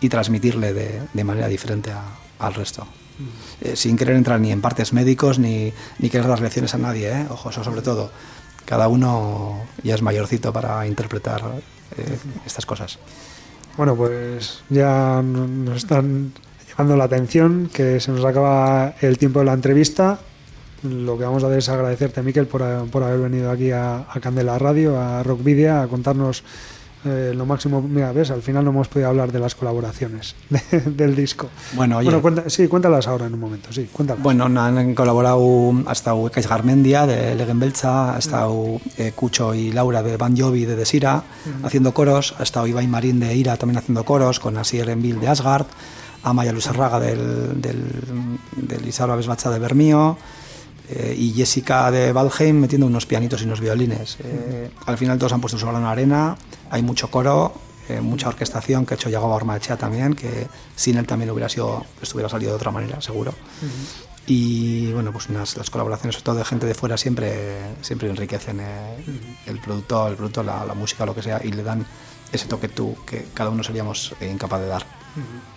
y transmitirle de, de manera diferente a, al resto. Uh -huh. eh, sin querer entrar ni en partes médicos ni, ni querer dar lecciones a nadie, ¿eh? ojo, eso sobre todo. Cada uno ya es mayorcito para interpretar eh, estas cosas. Bueno, pues ya nos están llamando la atención que se nos acaba el tiempo de la entrevista. Lo que vamos a hacer es agradecerte, Miquel, por, por haber venido aquí a, a Candela Radio, a Rockvidia, a contarnos eh, lo máximo, mira, ves, al final no hemos podido hablar de las colaboraciones de, del disco. Bueno, oye, bueno cuenta, sí, cuéntalas ahora en un momento, sí, cuéntalas. Bueno, han colaborado, ha estado Kais Garmendia de Legen Belcha, ha estado eh, Cucho y Laura de Ban Jovi de Desira uh -huh. haciendo coros, ha estado Ibai Marín de Ira también haciendo coros, con Asier Envil de Asgard, Amaya Luzarraga del, del, del Isarba Besbacha de Bermío, eh, y Jessica de Valheim metiendo unos pianitos y unos violines. Eh, al final todos han puesto su en la arena, hay mucho coro, eh, mucha orquestación que ha hecho Yago Ormachea también, que sin él también hubiera sido, estuviera salido de otra manera, seguro. Uh -huh. Y bueno, pues unas, las colaboraciones, sobre todo de gente de fuera, siempre, siempre enriquecen uh -huh. el producto, el producto la, la, música, lo que sea, y le dan ese toque tú que cada uno seríamos incapaz de dar. Uh -huh.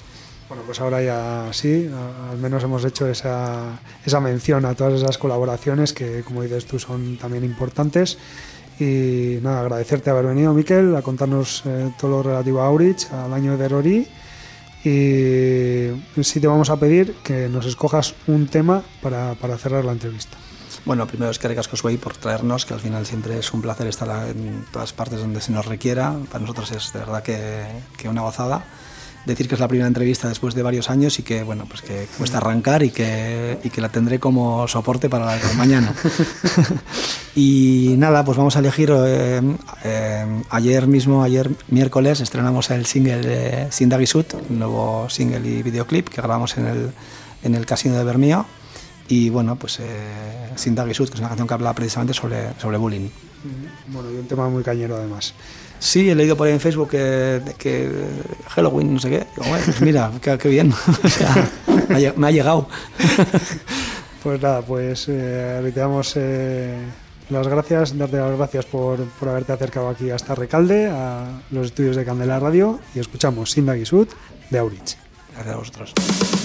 Bueno, pues ahora ya sí, al menos hemos hecho esa, esa mención a todas esas colaboraciones que, como dices tú, son también importantes. Y nada, agradecerte haber venido, Miquel, a contarnos eh, todo lo relativo a Aurich, al año de Rory. Y sí te vamos a pedir que nos escojas un tema para, para cerrar la entrevista. Bueno, primero es que recasco Sway por traernos, que al final siempre es un placer estar en todas partes donde se nos requiera. Para nosotros es de verdad que, que una gozada decir que es la primera entrevista después de varios años y que bueno pues que cuesta arrancar y que, y que la tendré como soporte para la de mañana y nada pues vamos a elegir eh, eh, ayer mismo ayer miércoles estrenamos el single de Sindagisut un nuevo single y videoclip que grabamos en el, en el casino de Bermío y bueno pues eh, Sindagisut que es una canción que habla precisamente sobre, sobre bullying bueno y un tema muy cañero además Sí, he leído por ahí en Facebook que, que Halloween, no sé qué. Digo, pues mira, qué, qué bien. o sea, me, ha, llegado. pues nada, pues eh, eh, las gracias, darte las gracias por, por, haberte acercado aquí hasta Recalde, a los estudios de Candela Radio, y escuchamos Sinda de Aurich. Gracias a vosotros.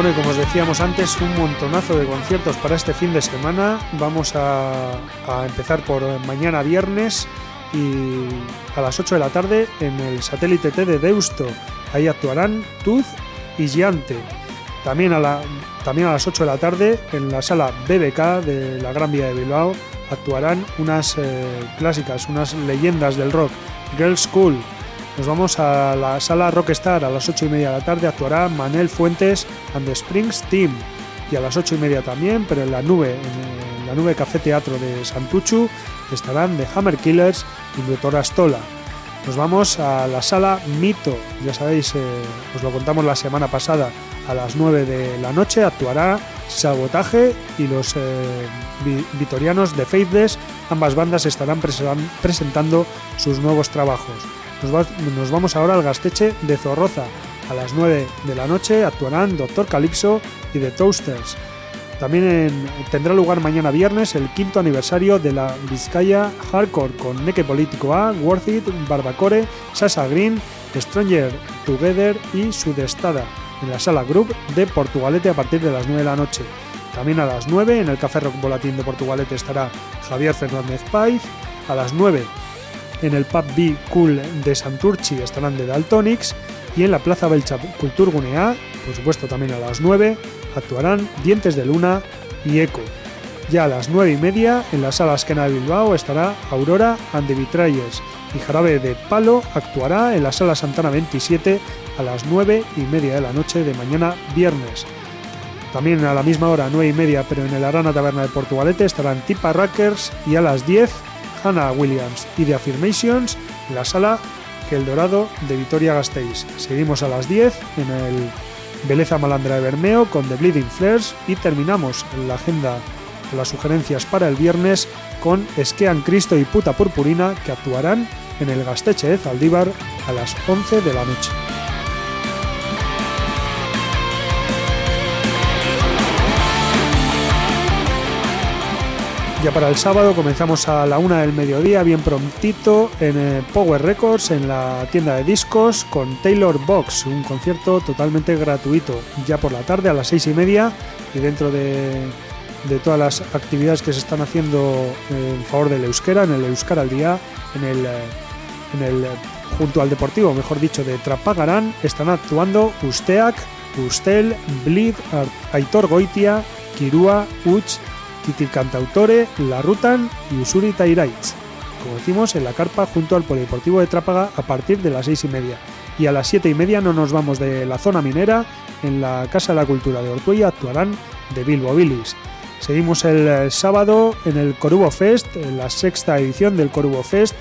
Como os decíamos antes, un montonazo de conciertos para este fin de semana. Vamos a, a empezar por mañana viernes y a las 8 de la tarde en el satélite T de Deusto. Ahí actuarán Tuz y Giante. También a, la, también a las 8 de la tarde en la sala BBK de la Gran Vía de Bilbao actuarán unas eh, clásicas, unas leyendas del rock. Girls School. Nos vamos a la sala Rockstar a las 8 y media de la tarde. Actuará Manel Fuentes and the Springs Team. Y a las 8 y media también, pero en la nube, en, la nube Café Teatro de Santuchu, estarán The Hammer Killers y Doctor Astola. Nos vamos a la sala Mito, ya sabéis, eh, os lo contamos la semana pasada, a las 9 de la noche actuará Sabotaje y los eh, vi- vitorianos de Faithless. Ambas bandas estarán presen- presentando sus nuevos trabajos. Nos, va- nos vamos ahora al Gasteche de Zorroza. A las 9 de la noche actuarán Doctor Calypso y The Toasters. También en- tendrá lugar mañana viernes el quinto aniversario de la Vizcaya Hardcore con Neke Político A, Worth It, Barbacore, Sasa Green, Stranger Together y Sudestada en la sala Group de Portugalete a partir de las 9 de la noche. También a las 9 en el Café Rock Volatín de Portugalete estará Javier Fernández Paiz. A las 9 en el Pub B Cool de Santurchi estarán de Daltonics. Y en la Plaza Belcha Culturgunea, por supuesto también a las 9, actuarán Dientes de Luna y Eco. Ya a las 9 y media, en la sala Esquena de Bilbao estará Aurora and the Betrayers y Jarabe de Palo actuará en la sala Santana 27 a las 9 y media de la noche de mañana viernes. También a la misma hora, 9 y media, pero en el Arana Taberna de Portugalete estarán Tipa Rackers y a las 10 Hannah Williams y The Affirmations en la sala El Dorado de Vitoria Gasteiz. Seguimos a las 10 en el Beleza Malandra de Bermeo con The Bleeding Flares y terminamos la agenda con las sugerencias para el viernes con Esquean Cristo y Puta Purpurina que actuarán en el Gasteche de Zaldívar a las 11 de la noche. Ya para el sábado comenzamos a la una del mediodía, bien prontito, en eh, Power Records, en la tienda de discos, con Taylor Box, un concierto totalmente gratuito. Ya por la tarde a las seis y media, y dentro de, todas las actividades que se están haciendo en favor del euskera, en el Euskara al Día, en el, eh, eh, junto al Deportivo, mejor dicho, de Trapagarán, están actuando Usteak, Ustel, Blid, Aitor Goitia, Kirua, Uch, Titi Cantautore, La Rutan y Usuri Tairaitz. como decimos, en la carpa junto al Polideportivo de Trápaga a partir de las seis y media. Y a las siete y media no nos vamos de la zona minera, en la Casa de la Cultura de Ortuella actuarán de Bilbo Billis. Seguimos el eh, sábado en el Corubo Fest, en la sexta edición del Corubo Fest,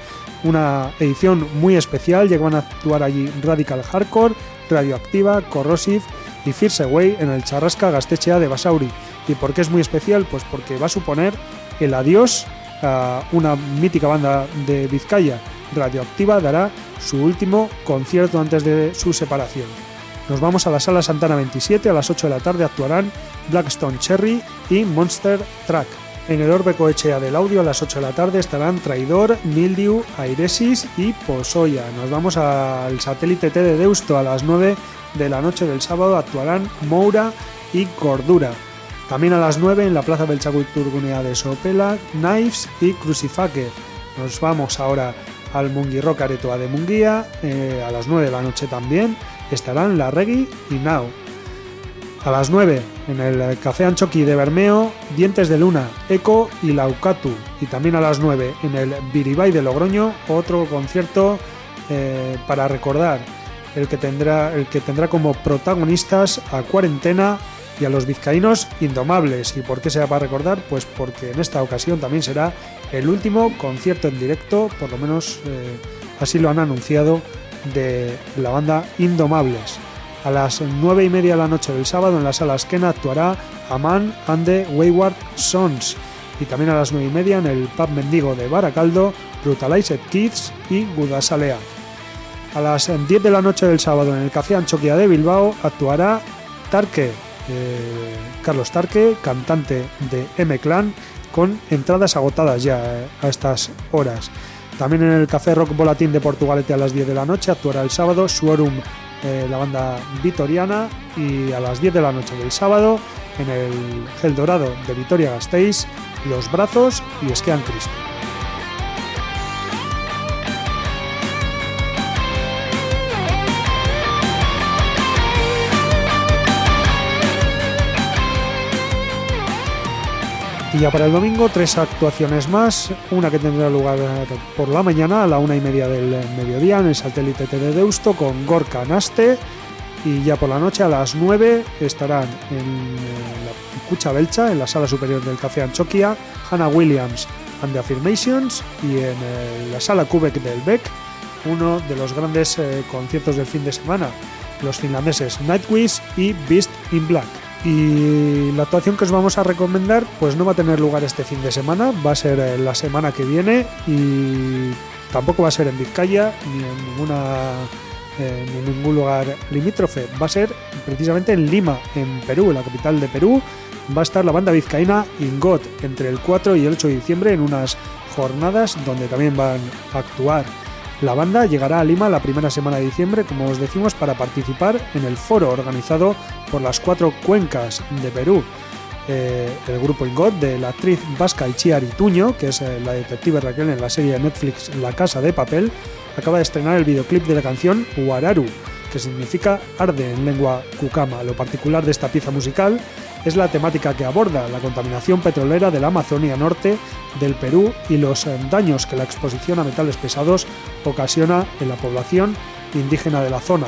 una edición muy especial. Llegan a actuar allí Radical Hardcore, Radioactiva, Corrosive y Fierce Away en el Charrasca Gastechea de Basauri. ¿Y por qué es muy especial? Pues porque va a suponer el adiós a una mítica banda de Vizcaya. Radioactiva dará su último concierto antes de su separación. Nos vamos a la sala Santana 27, a las 8 de la tarde actuarán Blackstone Cherry y Monster Track. En el Orbe Coechea del Audio a las 8 de la tarde estarán Traidor, Mildew, Airesis y Posoya. Nos vamos al satélite T de Deusto a las 9 de la noche del sábado actuarán Moura y Cordura. También a las 9 en la Plaza Belchaculturgunea de Sopela, Knives y Crucifaque. Nos vamos ahora al Munguirrock Aretoa de Munguía, eh, a las 9 de la noche también estarán La Reggae y Now. A las 9 en el Café Anchoqui de Bermeo, Dientes de Luna, Eco y Laucatu. Y también a las 9 en el Biribay de Logroño, otro concierto eh, para recordar, el que, tendrá, el que tendrá como protagonistas a Cuarentena y a los vizcaínos indomables. ¿Y por qué se va a recordar? Pues porque en esta ocasión también será el último concierto en directo, por lo menos eh, así lo han anunciado, de la banda Indomables. A las 9 y media de la noche del sábado en la sala Esquena actuará Aman and the Wayward Sons. Y también a las 9 y media en el pub mendigo de Baracaldo, Brutalized Kids y Gudasalea. A las 10 de la noche del sábado en el Café Anchoquia de Bilbao actuará Tarque, eh, Carlos Tarque, cantante de M-Clan, con entradas agotadas ya eh, a estas horas. También en el Café Rock Volatín de Portugalete a las 10 de la noche actuará el sábado Suorum, eh, la banda vitoriana, y a las 10 de la noche del sábado en el Gel Dorado de Vitoria Gasteiz, Los Brazos y Esquean Cristo. Y ya para el domingo, tres actuaciones más. Una que tendrá lugar por la mañana a la una y media del mediodía en el satélite de Deusto con Gorka Naste. Y ya por la noche a las 9 estarán en eh, la Cucha Belcha, en la sala superior del Café Anchoquia, Hannah Williams and the Affirmations. Y en eh, la sala Kubek del Beck, uno de los grandes eh, conciertos del fin de semana, los finlandeses Nightwish y Beast in Black. Y la actuación que os vamos a recomendar, pues no va a tener lugar este fin de semana, va a ser eh, la semana que viene y tampoco va a ser en Vizcaya ni en ninguna eh, ni en ningún lugar limítrofe. Va a ser precisamente en Lima, en Perú, la capital de Perú. Va a estar la banda vizcaína Ingot entre el 4 y el 8 de diciembre en unas jornadas donde también van a actuar. La banda llegará a Lima la primera semana de diciembre, como os decimos, para participar en el foro organizado por las cuatro cuencas de Perú. Eh, el grupo Ingot de la actriz vasca Ichiar Ituño, que es eh, la detective Raquel en la serie de Netflix La Casa de Papel, acaba de estrenar el videoclip de la canción Huararu, que significa arde en lengua cucama. Lo particular de esta pieza musical es la temática que aborda la contaminación petrolera de la Amazonia Norte, del Perú y los eh, daños que la exposición a metales pesados ocasiona en la población indígena de la zona.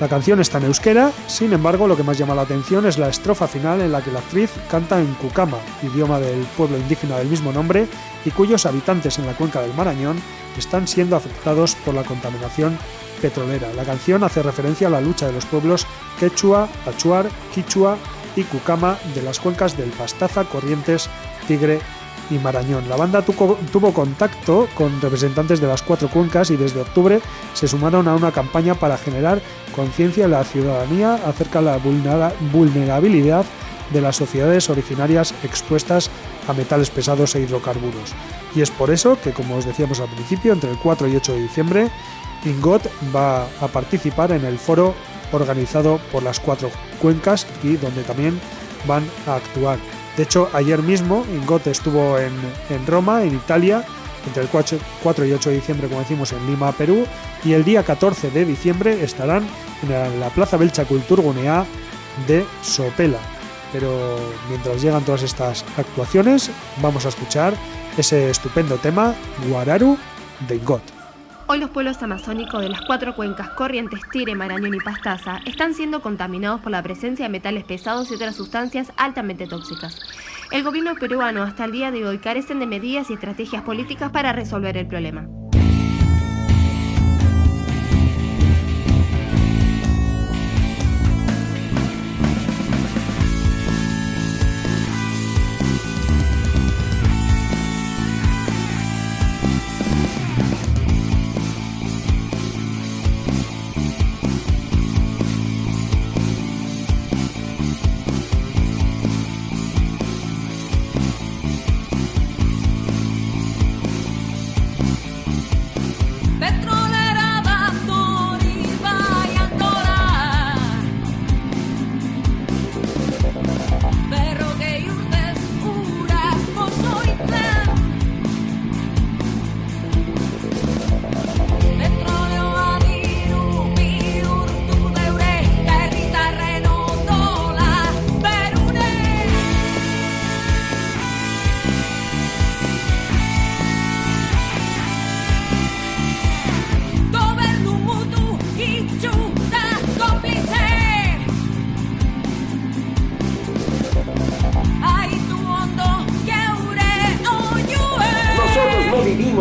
La canción está en euskera, sin embargo lo que más llama la atención es la estrofa final en la que la actriz canta en Cucama, idioma del pueblo indígena del mismo nombre y cuyos habitantes en la cuenca del Marañón están siendo afectados por la contaminación petrolera. La canción hace referencia a la lucha de los pueblos quechua, achuar, quichua y cucama de las cuencas del Pastaza, Corrientes, Tigre y Marañón. La banda tuvo, contacto con representantes de las cuatro cuencas y desde octubre se sumaron a una campaña para generar conciencia en la ciudadanía acerca de la vulnera- vulnerabilidad de las sociedades originarias expuestas a metales pesados e hidrocarburos. Y es por eso que, como os decíamos al principio, entre el 4 y 8 de diciembre, Ingot va a participar en el foro organizado por las cuatro cuencas y donde también van a actuar. De hecho, ayer mismo Ingot estuvo en, Roma, en Italia, entre el 4 4 y 8 de diciembre, como decimos, en Lima, Perú, y el día 14 de diciembre estarán en la, la Plaza Belcha Culturgunea de Sopela. Pero mientras llegan todas estas actuaciones, vamos a escuchar ese estupendo tema, Guararu de God. Hoy los pueblos amazónicos de las cuatro cuencas Corrientes, Tire, Marañón y Pastaza están siendo contaminados por la presencia de metales pesados y otras sustancias altamente tóxicas. El gobierno peruano hasta el día de hoy carecen de medidas y estrategias políticas para resolver el problema.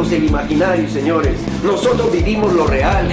El imaginario, señores. Nosotros vivimos lo real.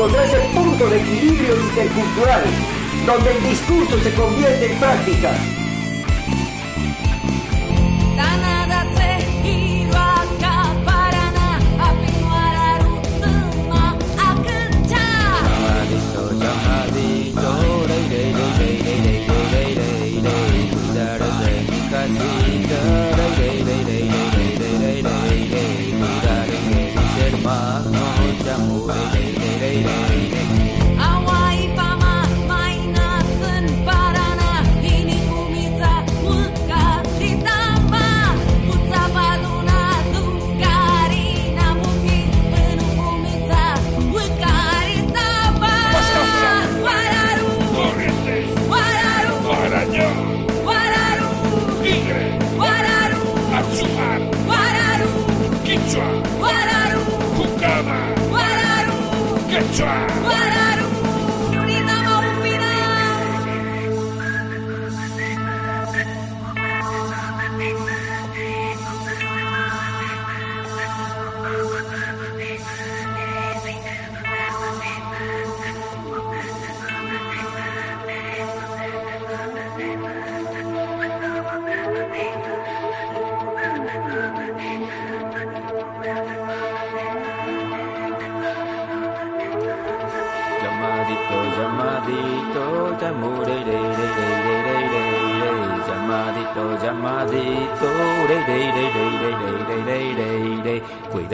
Encontrar ese punto de equilibrio intercultural, donde el discurso se convierte en práctica. Hiruak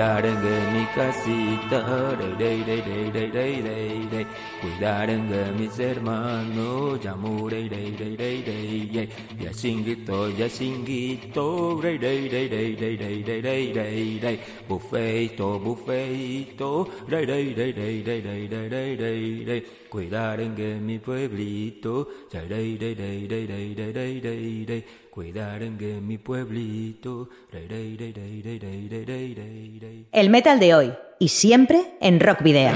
arengi kasita dere dere dere dere dere dere dere Cuidar de mis hermanos, llamure, re, re, re, re, re. Ya singuito, ya singuito, re, re, re, re, re, re, re, re, re, re. Bufeito, bufeito, re, re, re, re, re, re, re, re, re, re. Cuidar en mi pueblito, re, re, re, re, re, re, re, re, re, re. Cuidar en mi pueblito, re, re, re, re, re, re, re, re, re, re. El metal de hoy y siempre en Rock Video.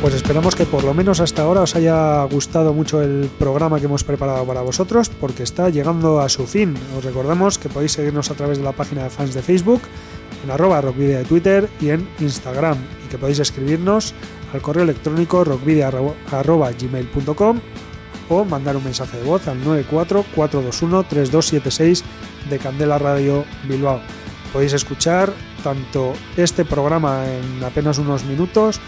Pues esperamos que por lo menos hasta ahora os haya gustado mucho el programa que hemos preparado para vosotros, porque está llegando a su fin. Os recordamos que podéis seguirnos a través de la página de fans de Facebook, en arroba rockvideo de Twitter y en Instagram, y que podéis escribirnos al correo electrónico rockvideo.gmail.com o mandar un mensaje de voz al 94-421-3276 de Candela Radio Bilbao. Podéis escuchar tanto este programa en apenas unos minutos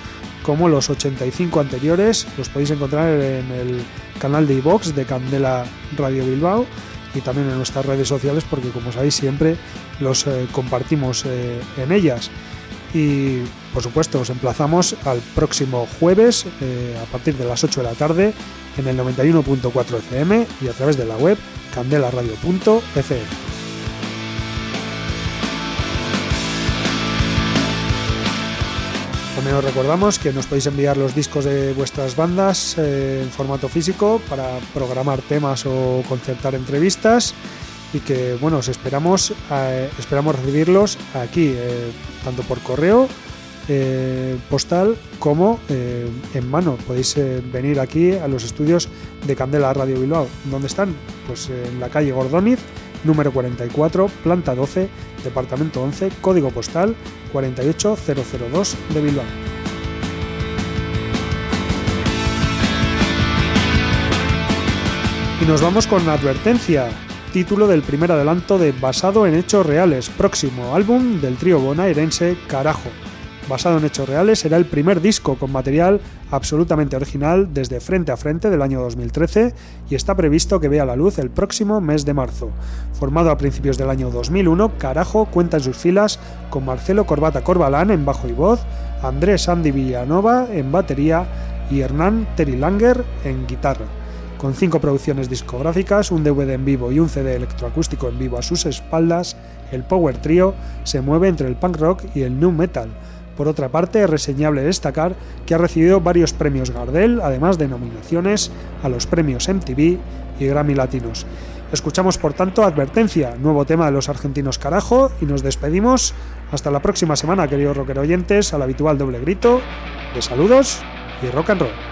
como los 85 anteriores. Los podéis encontrar en el canal de iVox de Candela Radio Bilbao y también en nuestras redes sociales porque como sabéis siempre los eh, compartimos eh, en ellas. Y por supuesto os emplazamos al próximo jueves eh, a partir de las 8 de la tarde en el 91.4 FM y a través de la web candelaradio.fm. También os recordamos que nos podéis enviar los discos de vuestras bandas eh, en formato físico para programar temas o concertar entrevistas. Y que bueno os esperamos eh, esperamos recibirlos aquí eh, tanto por correo eh, postal como eh, en mano. Podéis eh, venir aquí a los estudios de Candela Radio Bilbao. ¿dónde están? pues en la calle Gordóniz número 44 planta 12 departamento 11 código postal 48002 de Bilbao Y nos vamos con Advertencia, título del primer adelanto de Basado en Hechos Reales, próximo álbum del trío bonaerense Carajo. Basado en Hechos Reales será el primer disco con material absolutamente original desde Frente a Frente del año 2013 y está previsto que vea la luz el próximo mes de marzo. Formado a principios del año 2001, Carajo cuenta en sus filas con Marcelo Corbata Corbalán en bajo y voz, Andrés Andy Villanova en batería y Hernán Terilanger en guitarra. Con cinco producciones discográficas, un DVD en vivo y un CD electroacústico en vivo a sus espaldas, el Power Trio se mueve entre el punk rock y el nu metal. Por otra parte, es reseñable destacar que ha recibido varios premios Gardel, además de nominaciones a los premios MTV y Grammy Latinos. Escuchamos por tanto Advertencia, nuevo tema de los argentinos Carajo, y nos despedimos hasta la próxima semana, queridos rocker oyentes, al habitual doble grito de saludos y rock and roll.